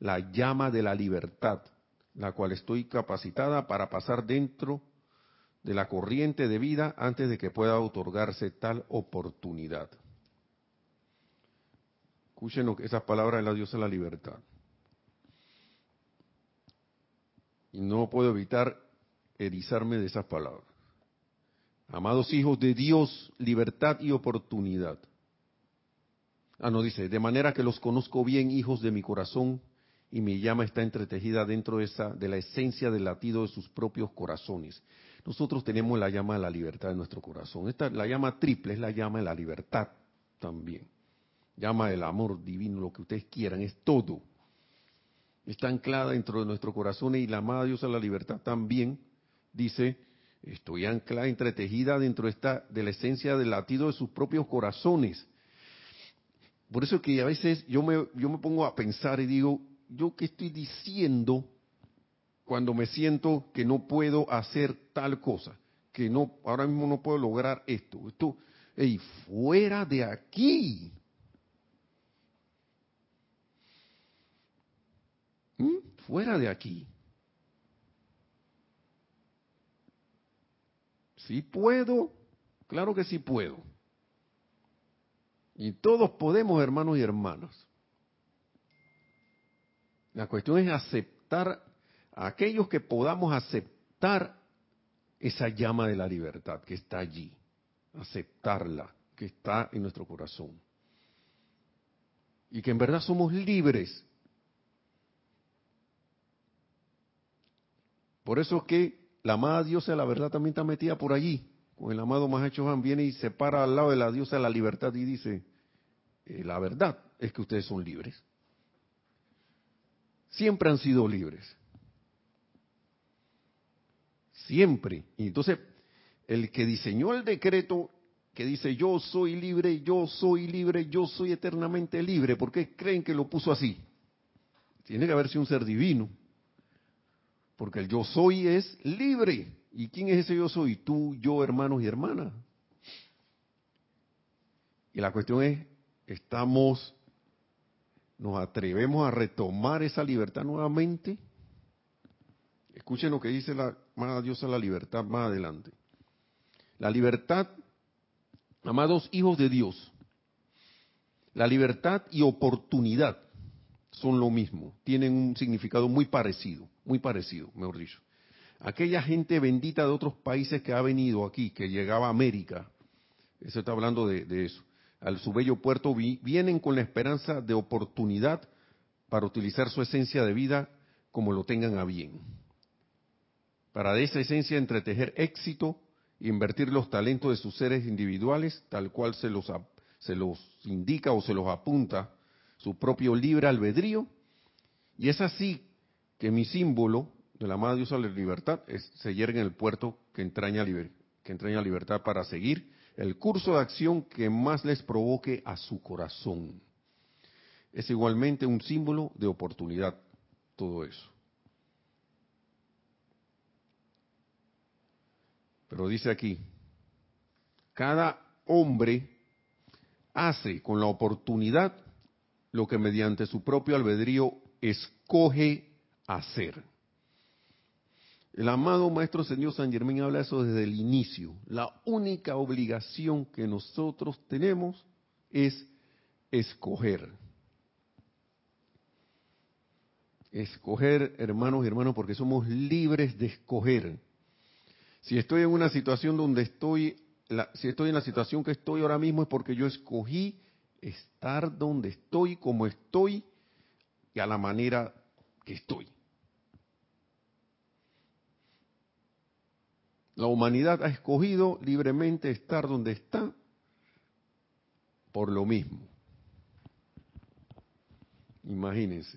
la llama de la libertad, la cual estoy capacitada para pasar dentro de la corriente de vida antes de que pueda otorgarse tal oportunidad. Escuchen esas palabras de la diosa de la libertad. Y no puedo evitar erizarme de esas palabras. Amados hijos de Dios, libertad y oportunidad. Ah, no, dice, de manera que los conozco bien, hijos de mi corazón, y mi llama está entretejida dentro de, esa, de la esencia del latido de sus propios corazones. Nosotros tenemos la llama de la libertad en nuestro corazón. Esta, la llama triple es la llama de la libertad también. Llama del amor divino, lo que ustedes quieran, es todo. Está anclada dentro de nuestro corazón y la amada Dios a la libertad también dice, estoy anclada, entretejida dentro de, esta, de la esencia del latido de sus propios corazones. Por eso que a veces yo me, yo me pongo a pensar y digo, ¿yo qué estoy diciendo cuando me siento que no puedo hacer tal cosa? Que no, ahora mismo no puedo lograr esto. Esto, hey, fuera de aquí. ¿Mm? Fuera de aquí. Sí puedo, claro que sí puedo. Y todos podemos, hermanos y hermanas. La cuestión es aceptar a aquellos que podamos aceptar esa llama de la libertad que está allí, aceptarla, que está en nuestro corazón. Y que en verdad somos libres. Por eso que la amada diosa de la verdad también está metida por allí. Con el amado Mahacho Han viene y se para al lado de la diosa de la libertad y dice, eh, la verdad es que ustedes son libres siempre han sido libres. Siempre. Y entonces, el que diseñó el decreto que dice yo soy libre, yo soy libre, yo soy eternamente libre, ¿por qué creen que lo puso así? Tiene que haber sido un ser divino. Porque el yo soy es libre. ¿Y quién es ese yo soy? Tú, yo, hermanos y hermanas. Y la cuestión es, ¿estamos nos atrevemos a retomar esa libertad nuevamente, escuchen lo que dice la amada diosa la libertad más adelante. La libertad, amados hijos de Dios, la libertad y oportunidad son lo mismo, tienen un significado muy parecido, muy parecido, mejor dicho. Aquella gente bendita de otros países que ha venido aquí, que llegaba a América, eso está hablando de eso, al su bello puerto vienen con la esperanza de oportunidad para utilizar su esencia de vida como lo tengan a bien. Para de esa esencia entretejer éxito e invertir los talentos de sus seres individuales tal cual se los, se los indica o se los apunta su propio libre albedrío. Y es así que mi símbolo de la amada diosa de la libertad se yergue en el puerto que entraña, que entraña libertad para seguir el curso de acción que más les provoque a su corazón. Es igualmente un símbolo de oportunidad, todo eso. Pero dice aquí, cada hombre hace con la oportunidad lo que mediante su propio albedrío escoge hacer. El amado Maestro Señor San Germán habla eso desde el inicio. La única obligación que nosotros tenemos es escoger. Escoger, hermanos y hermanos, porque somos libres de escoger. Si estoy en una situación donde estoy, si estoy en la situación que estoy ahora mismo es porque yo escogí estar donde estoy, como estoy y a la manera que estoy. La humanidad ha escogido libremente estar donde está por lo mismo. Imagínense.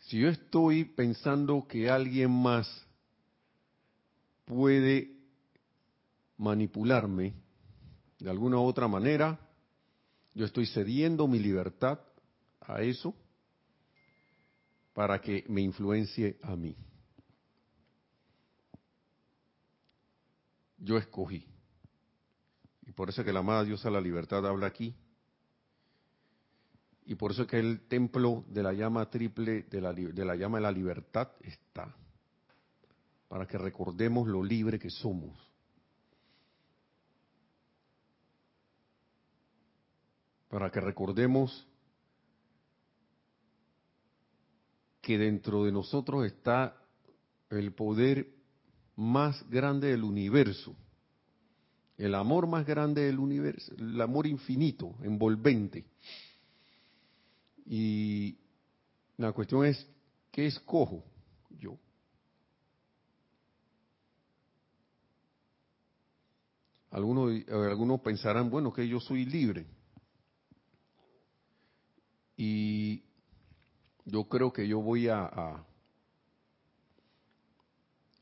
Si yo estoy pensando que alguien más puede manipularme de alguna u otra manera, yo estoy cediendo mi libertad a eso para que me influencie a mí. Yo escogí. Y por eso que la amada diosa la libertad habla aquí. Y por eso que el templo de la llama triple, de la, de la llama de la libertad está. Para que recordemos lo libre que somos. Para que recordemos que dentro de nosotros está el poder más grande del universo, el amor más grande del universo, el amor infinito, envolvente. Y la cuestión es, ¿qué escojo yo? Algunos, algunos pensarán, bueno, que yo soy libre. Y yo creo que yo voy a,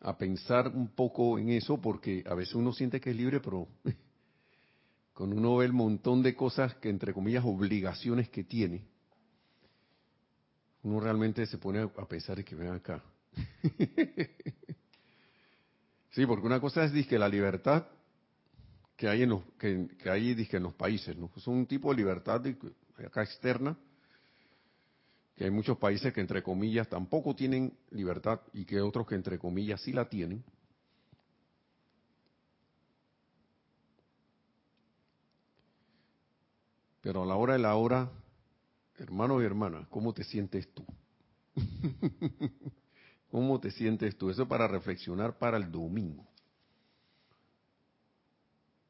a, pensar un poco en eso porque a veces uno siente que es libre, pero cuando uno ve el montón de cosas que, entre comillas, obligaciones que tiene, uno realmente se pone a pensar que ven acá. sí, porque una cosa es que la libertad que hay en los que, hay en los países, ¿no? Es un tipo de libertad acá externa que hay muchos países que entre comillas tampoco tienen libertad y que otros que entre comillas sí la tienen. Pero a la hora de la hora, hermano y hermana, ¿cómo te sientes tú? ¿Cómo te sientes tú? Eso es para reflexionar para el domingo.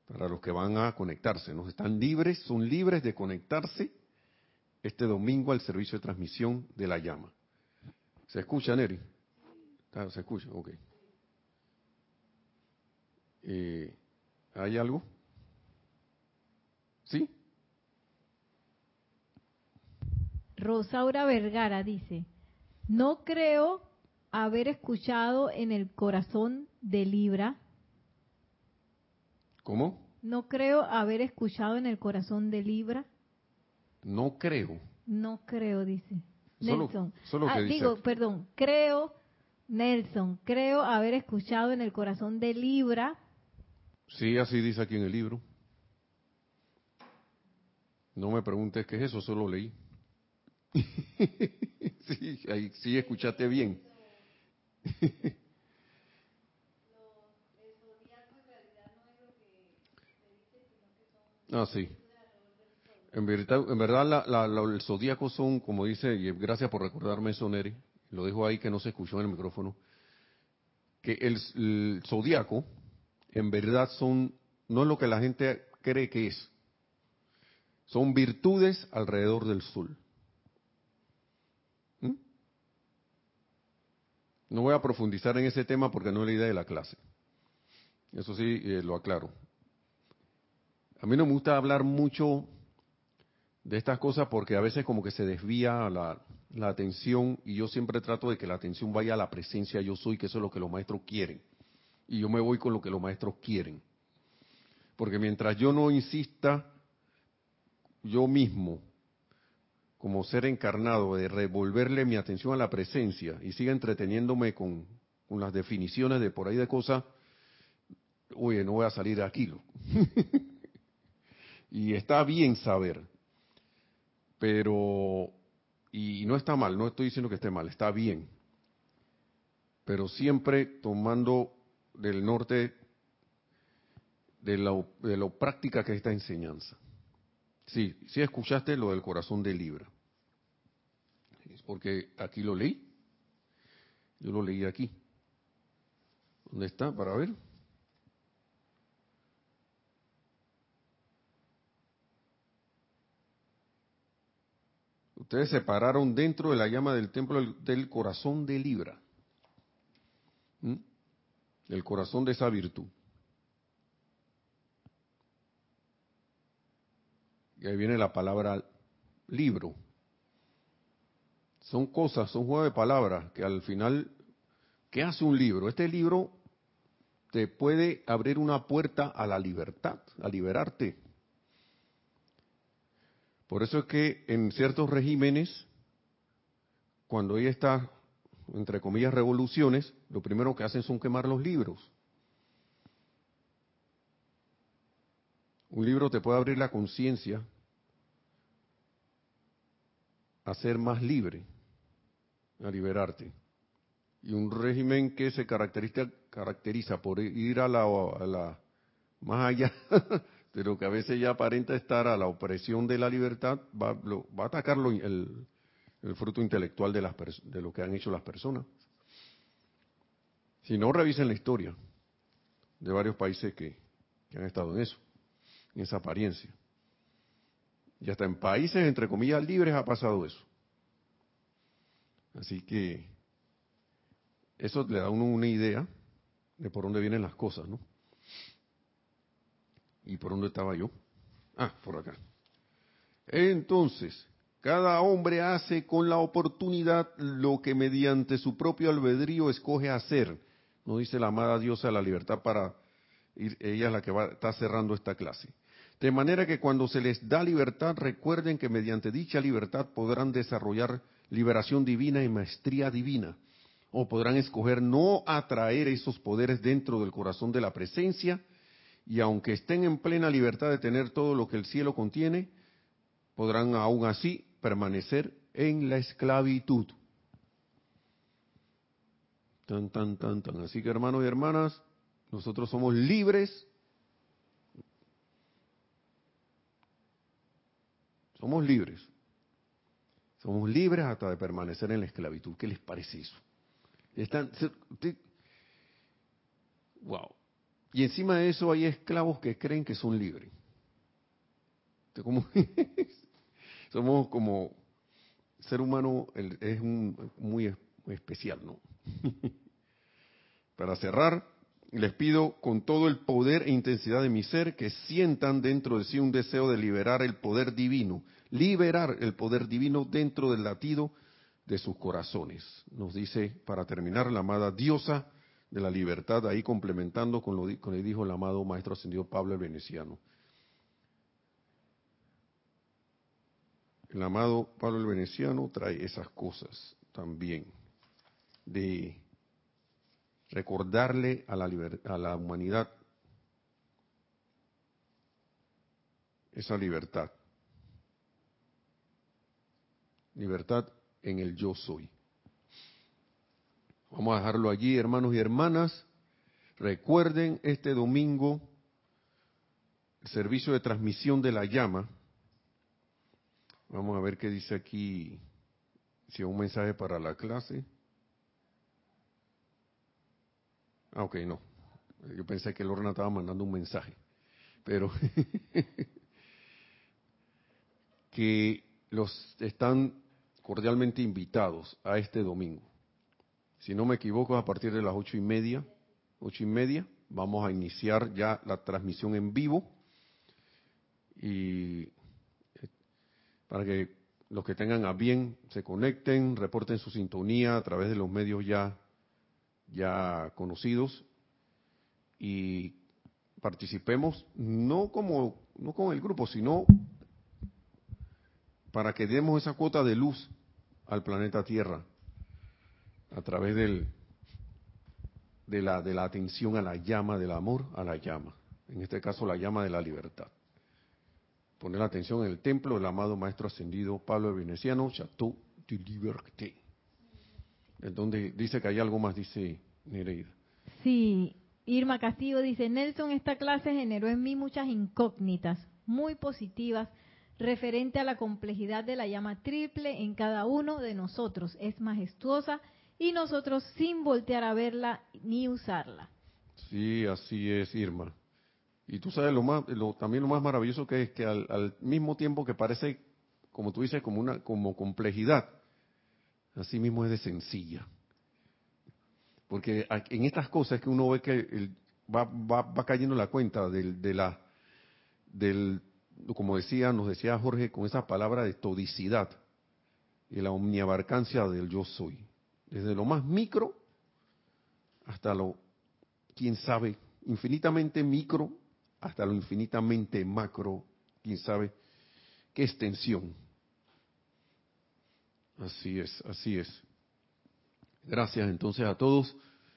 Para los que van a conectarse, ¿no? Están libres, son libres de conectarse este domingo al servicio de transmisión de la llama. ¿Se escucha, Neri? Ah, ¿Se escucha? Ok. Eh, ¿Hay algo? ¿Sí? Rosaura Vergara dice, no creo haber escuchado en el corazón de Libra. ¿Cómo? No creo haber escuchado en el corazón de Libra. No creo. No creo, dice. Nelson. Solo, ah, digo, perdón, creo, Nelson, creo haber escuchado en el corazón de Libra. Sí, así dice aquí en el libro. No me preguntes qué es eso, solo leí. sí, ahí, sí, escuchaste bien. ah, sí. En verdad, en verdad el zodíaco son, como dice, y gracias por recordarme eso, Neri, lo dejo ahí que no se escuchó en el micrófono, que el, zodíaco, en verdad, son, no es lo que la gente cree que es, son virtudes alrededor del sol. ¿Mm? No voy a profundizar en ese tema porque no es la idea de la clase. Eso sí, eh, lo aclaro. A mí no me gusta hablar mucho de estas cosas porque a veces como que se desvía la, atención y yo siempre trato de que la atención vaya a la presencia yo soy, que eso es lo que los maestros quieren. Y yo me voy con lo que los maestros quieren. Porque mientras yo no insista yo mismo, como ser encarnado, de revolverle mi atención a la presencia y siga entreteniéndome con, con las definiciones de por ahí de cosas, oye, no voy a salir de aquí. y está bien saber, pero, y no está mal, no estoy diciendo que esté mal, está bien, pero siempre tomando del norte de lo, de lo práctica que es esta enseñanza. Sí, sí escuchaste lo del corazón de Libra. Es porque aquí lo leí. Yo lo leí aquí. ¿Dónde está? Para ver. Ustedes se pararon dentro de la llama del templo del, corazón de Libra. El corazón de esa virtud. Y ahí viene la palabra libro. Son cosas, son juegos de palabras que al final, ¿qué hace un libro? Este libro te puede abrir una puerta a la libertad, a liberarte. Por eso es que en ciertos regímenes, cuando hay estas, entre comillas, revoluciones, lo primero que hacen son quemar los libros. Un libro te puede abrir la conciencia a ser más libre, a liberarte. Y un régimen que se caracteriza, caracteriza por ir a la, a la más allá pero que a veces ya aparenta estar a la opresión de la libertad, va, va a atacar el, fruto intelectual de, las, de lo que han hecho las personas. Si no, revisen la historia de varios países que que han estado en eso, en esa apariencia. Y hasta en países, entre comillas, libres ha pasado eso. Así que eso le da uno una idea de por dónde vienen las cosas, ¿no? ¿Y por dónde estaba yo? Ah, por acá. Entonces, cada hombre hace con la oportunidad lo que mediante su propio albedrío escoge hacer. No dice la amada diosa de la libertad para ir, ella es la que va, está cerrando esta clase. De manera que cuando se les da libertad, recuerden que mediante dicha libertad podrán desarrollar liberación divina y maestría divina, o podrán escoger no atraer esos poderes dentro del corazón de la presencia, y aunque estén en plena libertad de tener todo lo que el cielo contiene, podrán aún así permanecer en la esclavitud. Tan, tan, tan, tan. Así que hermanos y hermanas, nosotros somos libres. Somos libres. Somos libres hasta de permanecer en la esclavitud. ¿Qué les parece eso? Están, wow. Y encima de eso hay esclavos que creen que son libres. somos como ser humano es un, muy especial, ¿no? Para cerrar, les pido con todo el poder e intensidad de mi ser que sientan dentro de sí un deseo de liberar el poder divino, liberar el poder divino dentro del latido de sus corazones. Nos dice, para terminar, la amada diosa de la libertad, ahí complementando con lo que dijo el amado Maestro Ascendido Pablo el Veneciano. El amado Pablo el Veneciano trae esas cosas también, de recordarle a la, a la humanidad esa libertad. Libertad en el yo soy. Vamos a dejarlo allí, hermanos y hermanas. Recuerden este domingo el servicio de transmisión de la llama. Vamos a ver qué dice aquí, si hay un mensaje para la clase. Ah, ok, no. Yo pensé que Lorna estaba mandando un mensaje. Pero que los están cordialmente invitados a este domingo. Si no me equivoco, a partir de las ocho y media, ocho y media, vamos a iniciar ya la transmisión en vivo. Y eh, para que los que tengan a bien se conecten, reporten su sintonía a través de los medios ya ya conocidos. Y participemos no como no con el grupo, sino para que demos esa cuota de luz al planeta Tierra a través del de la de la atención a la llama del amor, a la llama, en este caso la llama de la libertad. Poner la atención en el templo del amado maestro ascendido Pablo Veneciano, Chateau de Liberté en donde dice que hay algo más, dice Nereida. Sí, Irma Castillo dice, Nelson, esta clase generó en mí muchas incógnitas, muy positivas, referente a la complejidad de la llama triple en cada uno de nosotros. Es majestuosa y nosotros sin voltear a verla ni usarla. Sí, así es, Irma. Y tú sabes lo más, también lo más maravilloso que es que al, al mismo tiempo que parece, como tú dices, como una, como complejidad, así mismo es de sencilla. Porque en estas cosas que uno ve que va, va, cayendo la cuenta del, de la, del, como decía, nos decía Jorge, con esa palabra de todicidad y la omniabarcancia del yo soy. Desde lo más micro hasta lo, quién sabe, infinitamente micro hasta lo infinitamente macro, quién sabe qué extensión. Así es, así es. Gracias entonces a todos.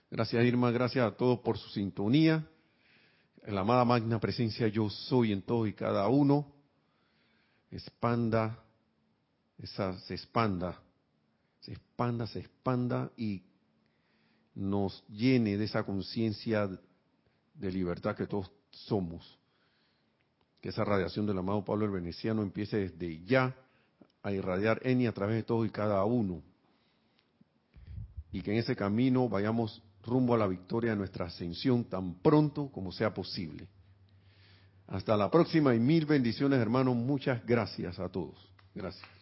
Gracias Irma, gracias a todos por su sintonía. La amada magna presencia yo soy en todos y cada uno. Expanda, esa, se expanda, se expanda, se expanda y nos llene de esa conciencia de libertad que todos somos. Que esa radiación del amado Pablo el Veneciano empiece desde ya a irradiar en y a través de todos y cada uno. Y que en ese camino vayamos rumbo a la victoria de nuestra ascensión tan pronto como sea posible. Hasta la próxima y mil bendiciones, hermanos. Muchas gracias a todos. Gracias.